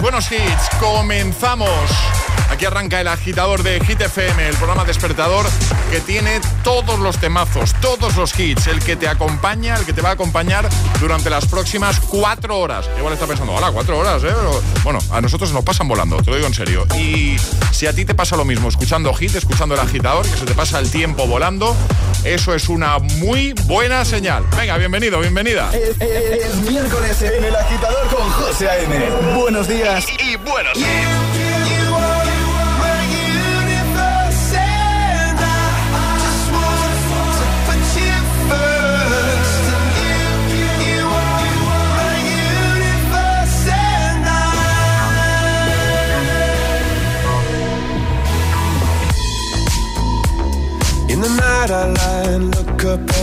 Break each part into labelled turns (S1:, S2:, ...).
S1: buenos hits. Comenzamos. Aquí arranca el agitador de Hit FM, el programa despertador que tiene todos los temazos, todos los hits, el que te acompaña, el que te va a acompañar durante las próximas cuatro horas. Igual está pensando, hola, cuatro horas, ¿eh? Bueno, a nosotros nos pasan volando, te lo digo en serio. Y si a ti te pasa lo mismo, escuchando hit, escuchando el agitador, que se te pasa el tiempo volando, eso es una muy buena señal. Venga, bienvenido, bienvenida.
S2: Es, es- es miércoles en el agitador con José A.M. Buenos días y, y buenos hits.
S3: In the night I lie and look up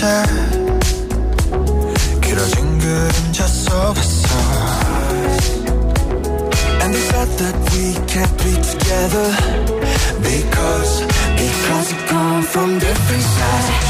S3: 채 길어진 그림자 속에서. And they said that we can't be together.
S2: Because, because we come from different sides.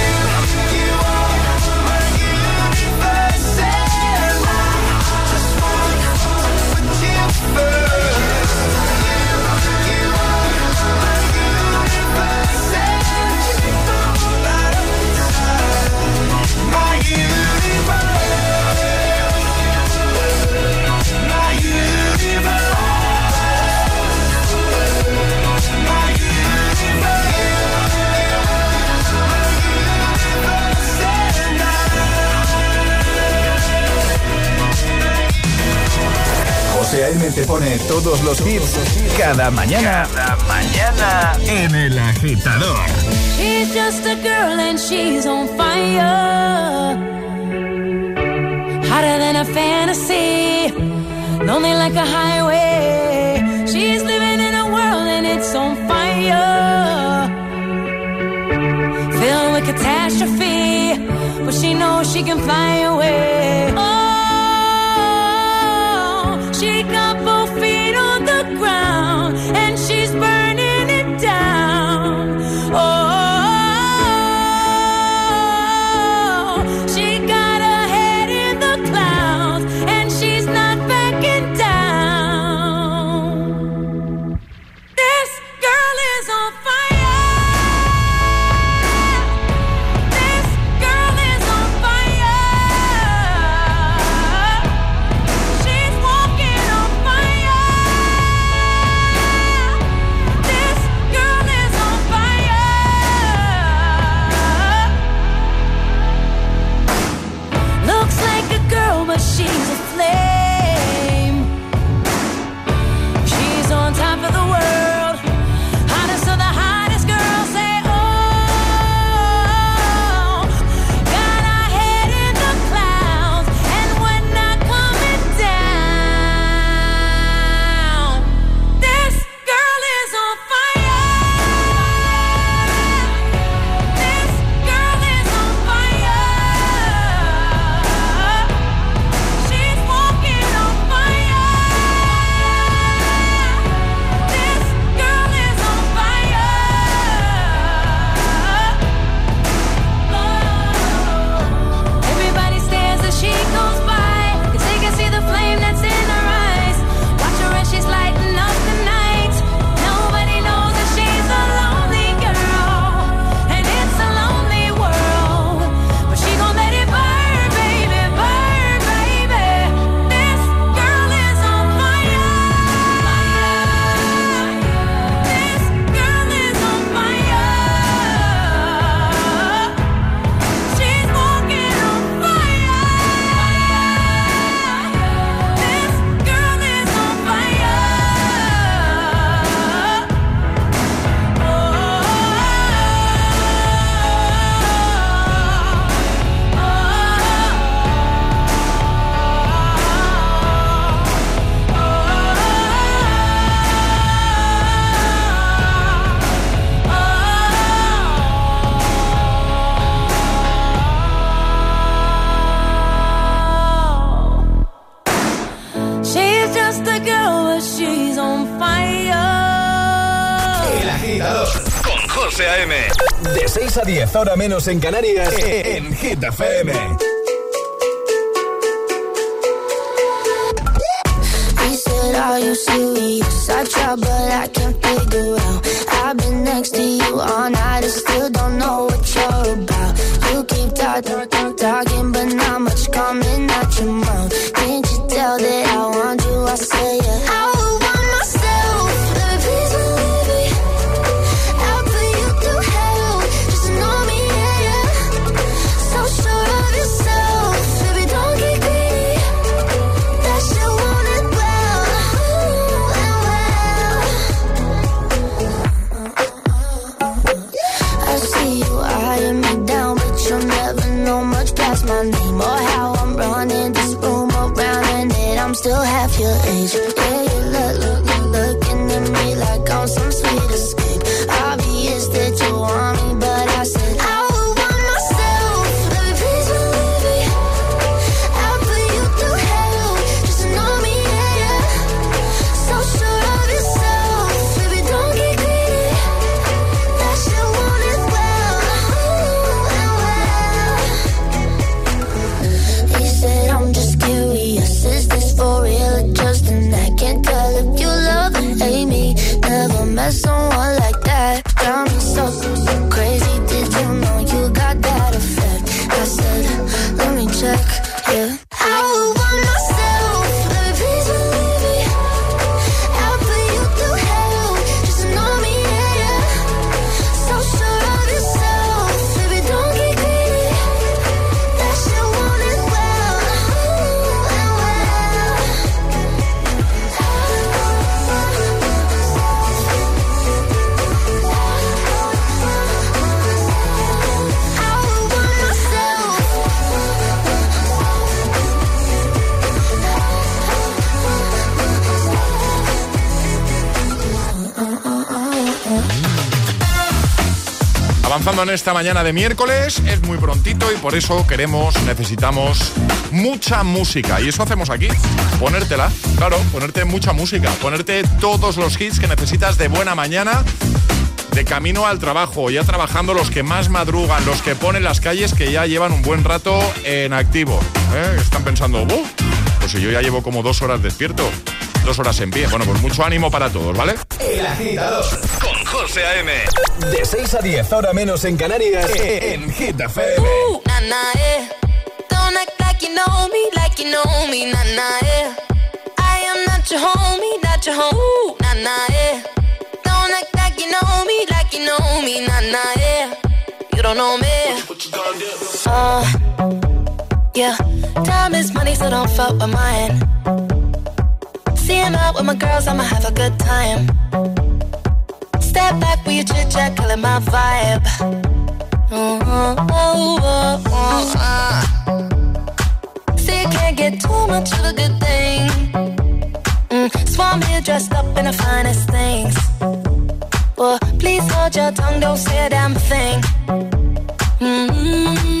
S4: Pone todos los hits cada mañana. Cada mañana en el agitador.
S5: She's just a girl and she's on fire. Hotter than a fantasy. Lonely like a highway. She's living in a world and it's on fire. Filled with catastrophe. But she knows she can fly away.
S4: 10 horas menos en Canarias, e, e, en Hit FM.
S6: Are you serious? I try, but I can't figure out. I've been next to you all night, I still don't know what you're about. You keep talking, but not much coming out your mouth. Can't you tell that I want you? I say yeah. I
S1: esta mañana de miércoles. Es muy prontito y por eso queremos, necesitamos mucha música. Y eso hacemos aquí. Ponértela, claro, ponerte mucha música. Ponerte todos los hits que necesitas de buena mañana. De camino al trabajo, ya trabajando los que más madrugan, los que ponen las calles que ya llevan un buen rato en activo. ¿Eh? Están pensando, pues si yo ya llevo como dos horas despierto, dos horas en pie. Bueno, pues mucho ánimo para todos, ¿vale?
S2: El agitador con José A.M. De 6 a 10, ahora menos en Canarias, en Hit FM.
S7: Na, eh. Don't act like you know me, like you know me, na, na, eh. I am not your homie, not your home. Ooh, na, na, eh. Don't act like you know me, like you know me, na, na, eh. You don't know me. What you gonna do? Uh, yeah. Time is money, so don't fuck with mine. Seeing out with my girls, I'ma have a good time. Step back with your chit chat, killing my vibe. Mm-hmm. Oh, oh, oh, uh. See, can't get too much of a good thing. Mm, Swan here dressed up in the finest things. Well, please hold your tongue, don't say a damn thing. Mm-hmm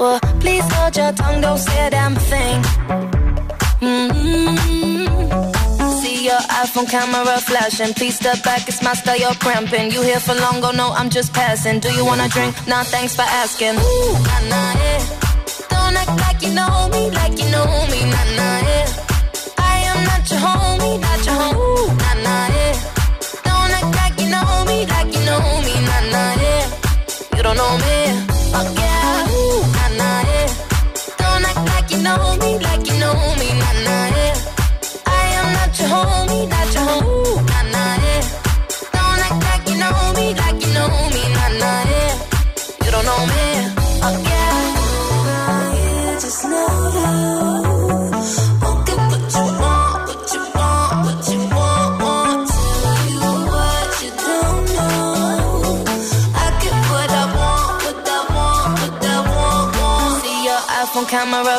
S7: Well, please hold your tongue, don't say a damn thing. Mm-hmm your iPhone camera flashing. Please step back, it's my style, you're cramping. You here for long, oh no, I'm just passing. Do you wanna drink? Nah, thanks for asking. Ooh, nah, nah, yeah.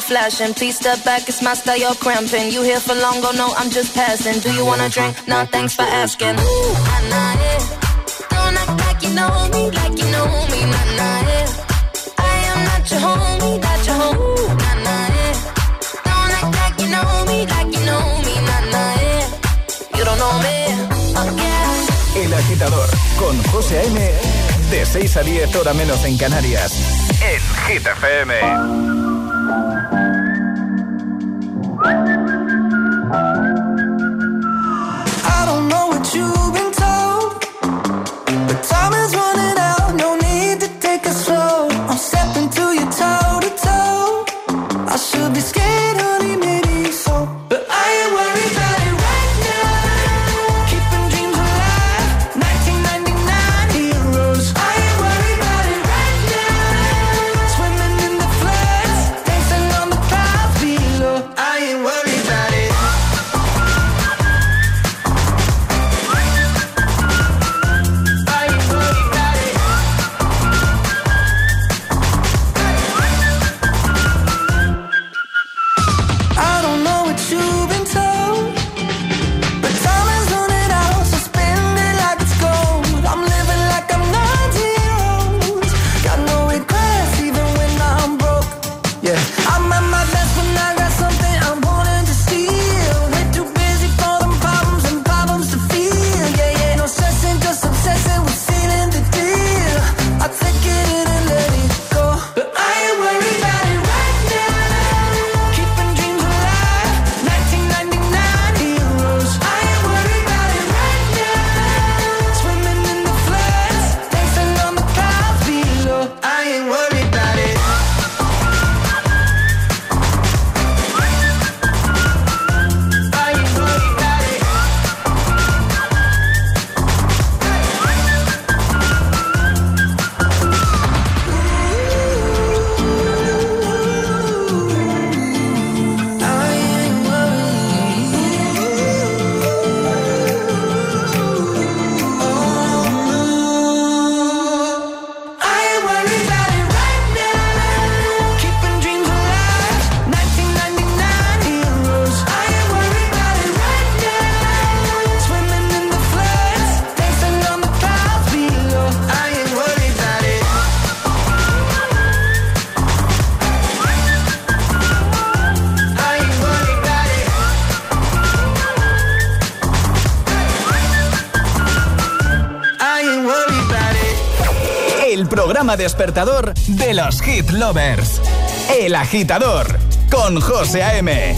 S7: Flashing. Please step back, it's my style, you're cramping. You here for long, go no, I'm just passing. Do you wanna drink? Nah, thanks for asking. You.
S2: El agitador con José A.M. De 6 a 10, hora menos en Canarias. En. Despertador de los hit lovers. El agitador con José A.M.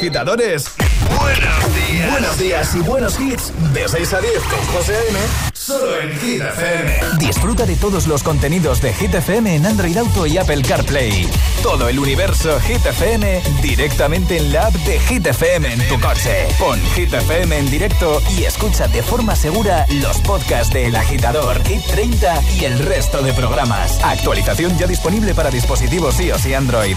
S4: agitadores. Buenos días. Buenos días y buenos hits. De 6 a 10 con José A.M. Solo en Hit FM. Disfruta de todos los contenidos de Hit FM en Android Auto y Apple CarPlay. Todo el universo Hit FM directamente en la app de Hit FM en tu coche. Pon Hit FM en directo y escucha de forma segura los podcasts de El Agitador, Hit 30 y el resto de programas. Actualización ya disponible para dispositivos iOS y Android.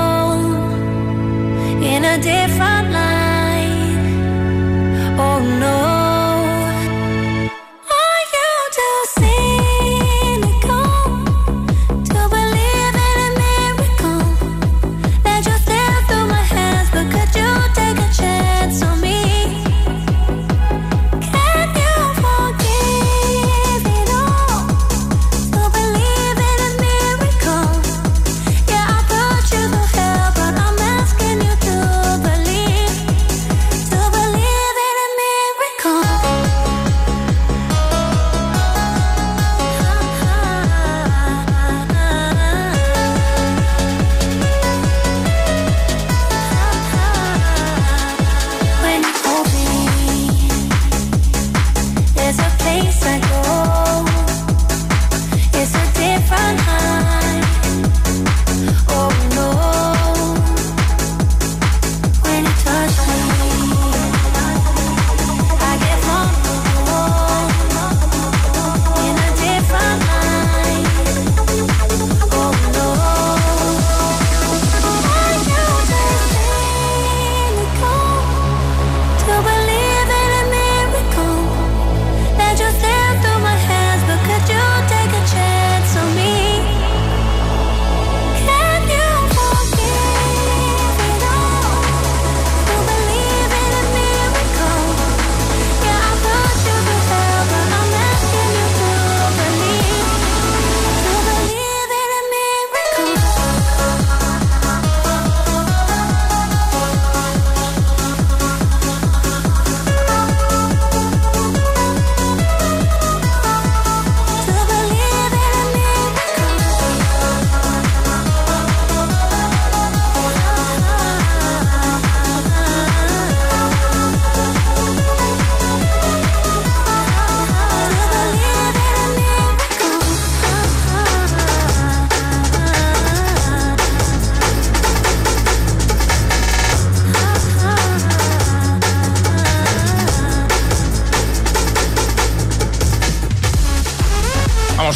S8: In a different light. Oh no.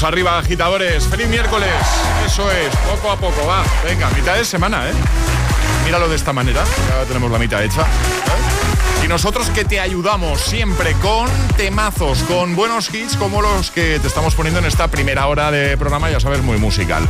S1: Arriba, agitadores. Feliz miércoles. Eso es, poco a poco, va. Venga, mitad de semana, ¿eh? Míralo de esta manera. Ya tenemos la mitad hecha. ¿eh? Y nosotros que te ayudamos siempre con temazos, con buenos hits como los que te estamos poniendo en esta primera hora de programa, ya sabes, muy musical.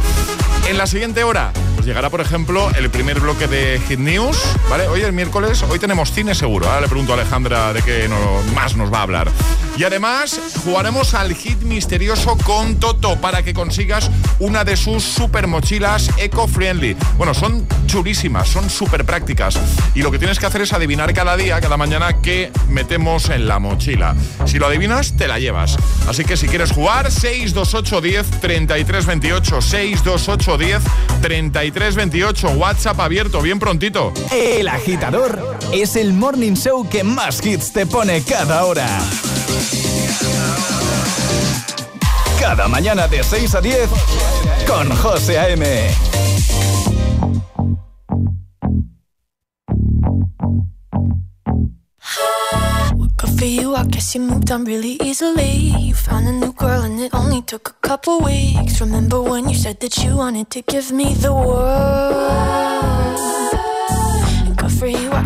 S1: En la siguiente hora, pues llegará, por ejemplo, el primer bloque de Hit News, ¿vale? Hoy es miércoles, hoy tenemos cine seguro. Ahora le pregunto a Alejandra de qué más nos va a hablar. Y además, jugaremos al hit misterioso con Toto para que consigas una de sus super mochilas eco-friendly. Bueno, son chulísimas, son súper prácticas. Y lo que tienes que hacer es adivinar cada día, cada mañana, qué metemos en la mochila. Si lo adivinas, te la llevas. Así que si quieres jugar, 628 10 33 28, 628 10 33 28, WhatsApp abierto, bien prontito.
S2: El agitador es el morning show que más hits te pone cada hora. Cada mañana de 6 a 10 con José A.M.
S5: For you, I guess you moved on really easily. You found a new girl and it only took a couple weeks. Remember when you said that you wanted to give me the world?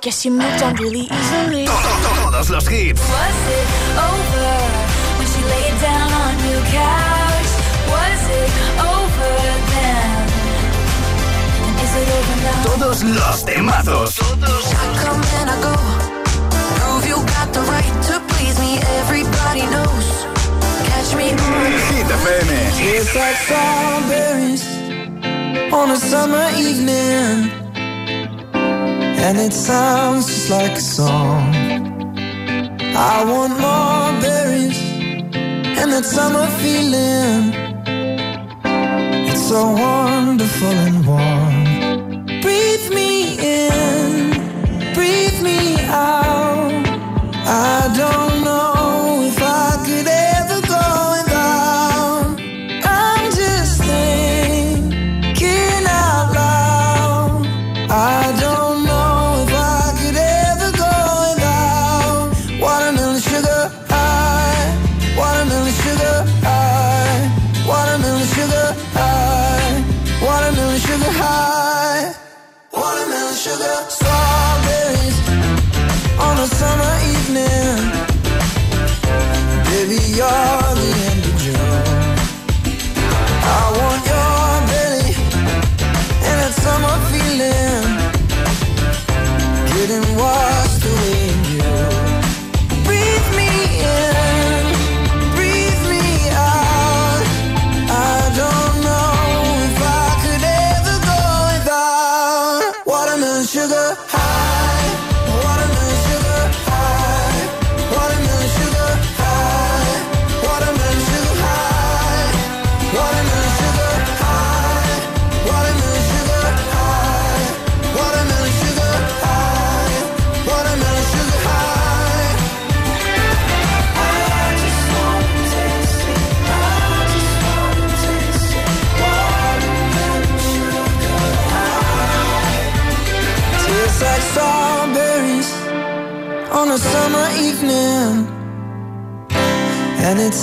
S5: guess you so
S9: wonderful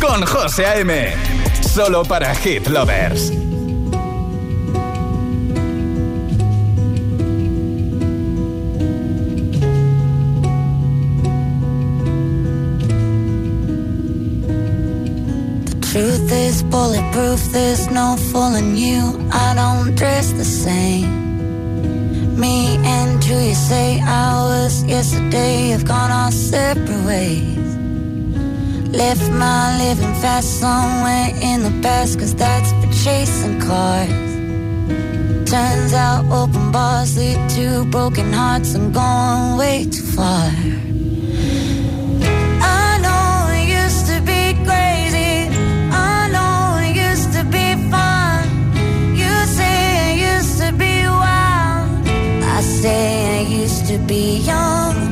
S5: con José A.M. Solo para Hit Lovers.
S8: Truth is bulletproof, there's no fooling you. I don't dress the same. Me and you, you say hours yesterday have gone our separate ways. Left my living fast somewhere in the past, cause that's for chasing cars. Turns out open bars lead to broken hearts. I'm going way too far. I know it used to be crazy. I know it used to be fun. You say I used to be wild. I say I used to be young.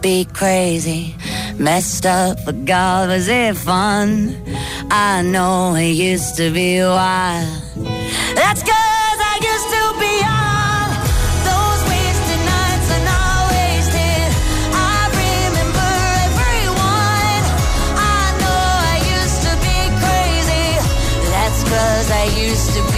S8: be crazy, messed up, but God, was it fun? I know it used to be wild. That's cause I used to be all. Those wasted nights and all wasted. I remember everyone. I know I used to be crazy. That's I used to be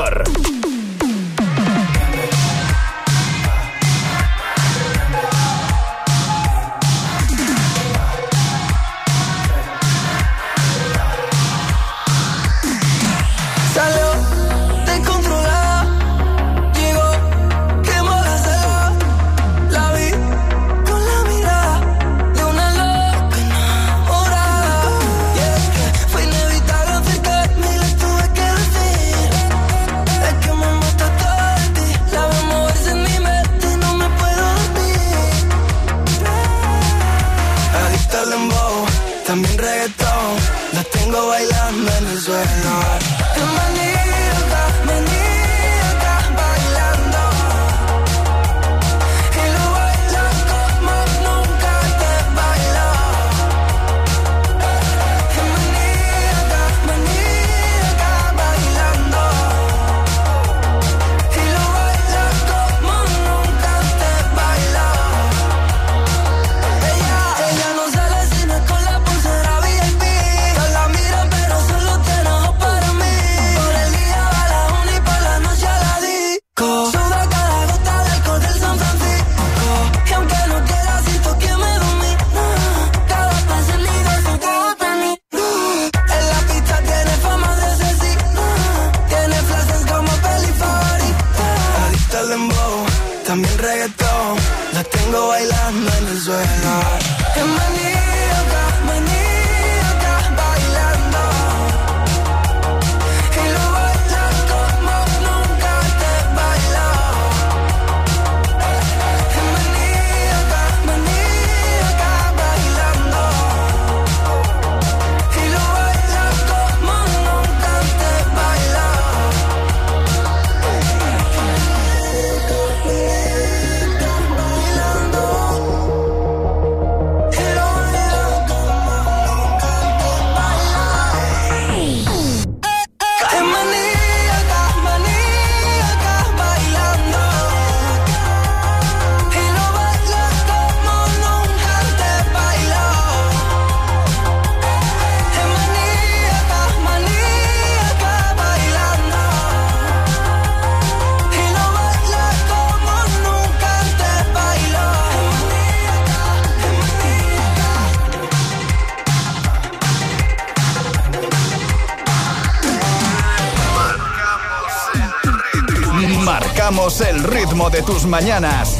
S2: Tus mañanas.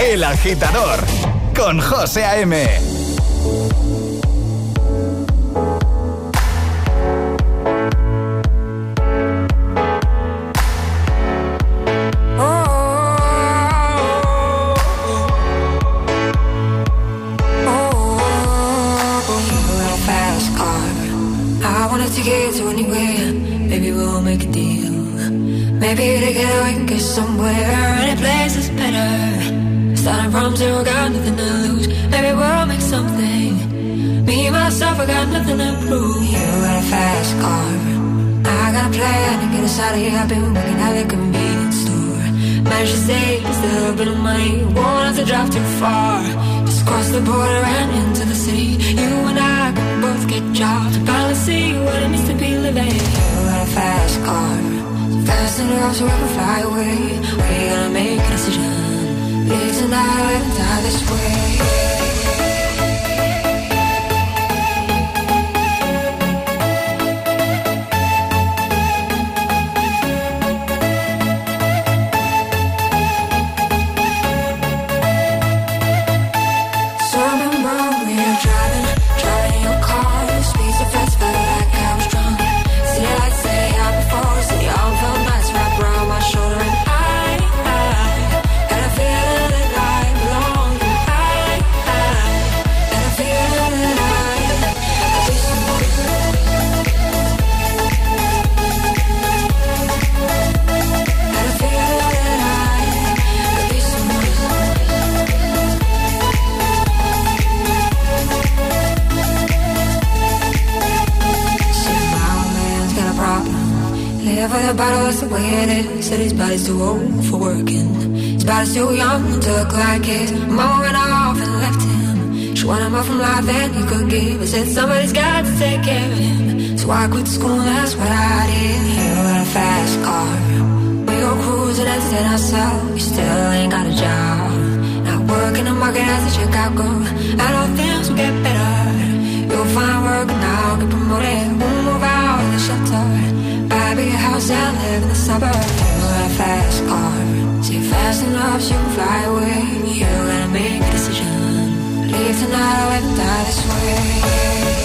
S2: El, agitador con José A.M.
S10: the border and into the city. You and I can both get jobs. Finally see what it means to be living. You got a fast car. Fast enough so we can fly away. We gotta make a decision. Live tonight and die this way. Body's too old for working. His body's too young to look like his. Mom went off and left him want more from life than you could give. I said somebody's got to take care of him. So I quit school, that's what I did. You got a fast car. We go cruising, entertain ourselves. You still ain't got a job. Not working the market as a Chicago. And all things will get better. You'll find work now, get promoted. We'll move out of the shelter. Buy a big house and live in the suburbs. Fast car. See fast enough, you can fly away. You gotta make a decision. Leave tonight or let die this way.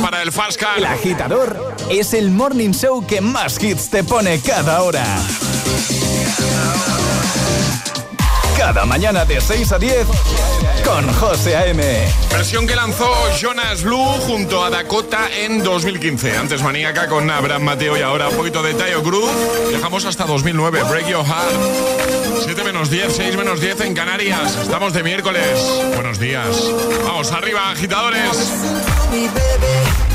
S1: Para el Fast
S4: El agitador es el morning show que más hits te pone cada hora. Cada mañana de 6 a 10 con José A.M.
S1: Versión que lanzó Jonas Blue junto a Dakota en 2015. Antes Maníaca con Abraham Mateo y ahora un poquito de Tayo Cruz. Dejamos hasta 2009, Break Your Heart. 7 menos 10, 6 menos 10 en Canarias. Estamos de miércoles. Buenos días. Vamos arriba, agitadores.
S9: Me, baby.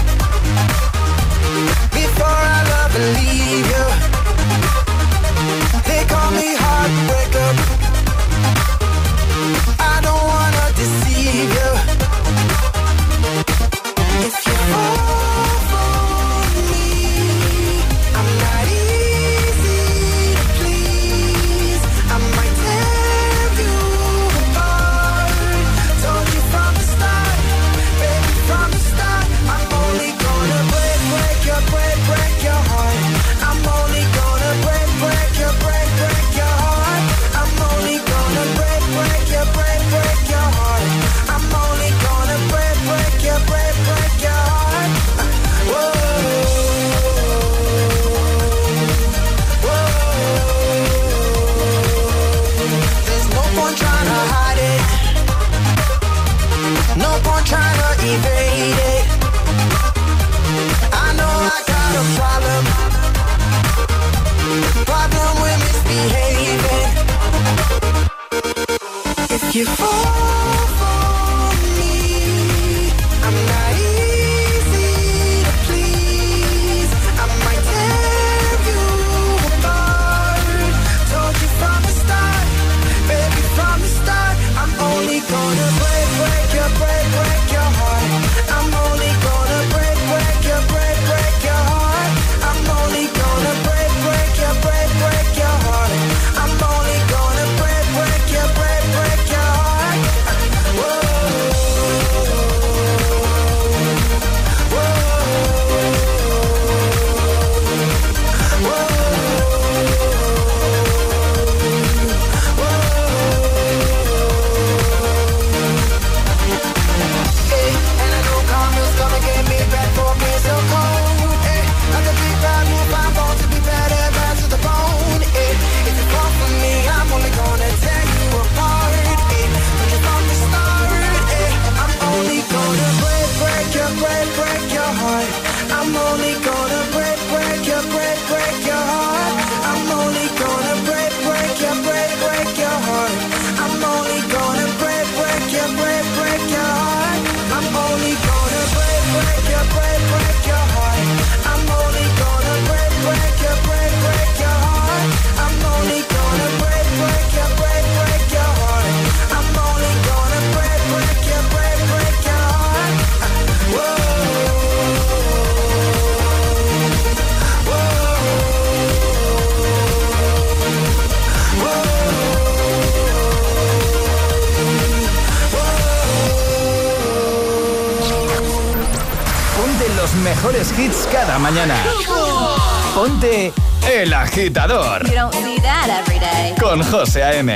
S4: Con José A.M.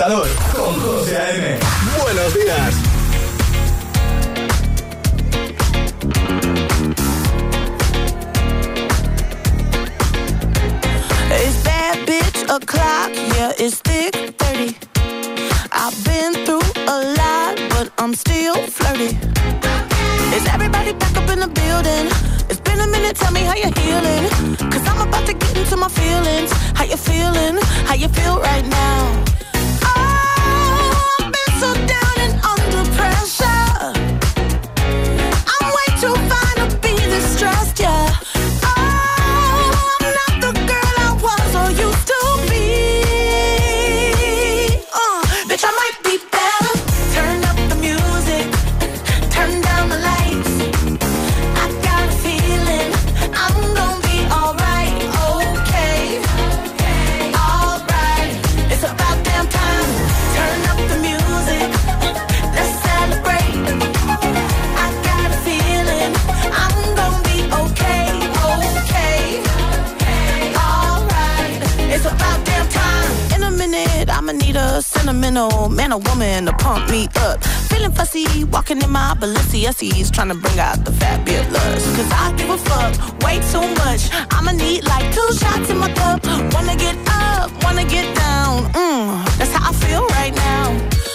S7: agitador
S11: D's trying to bring out the fabulous. Cause I give a fuck way too much. I'ma need like two shots in my cup. Wanna get up, wanna get down. Mmm, that's how I feel right now.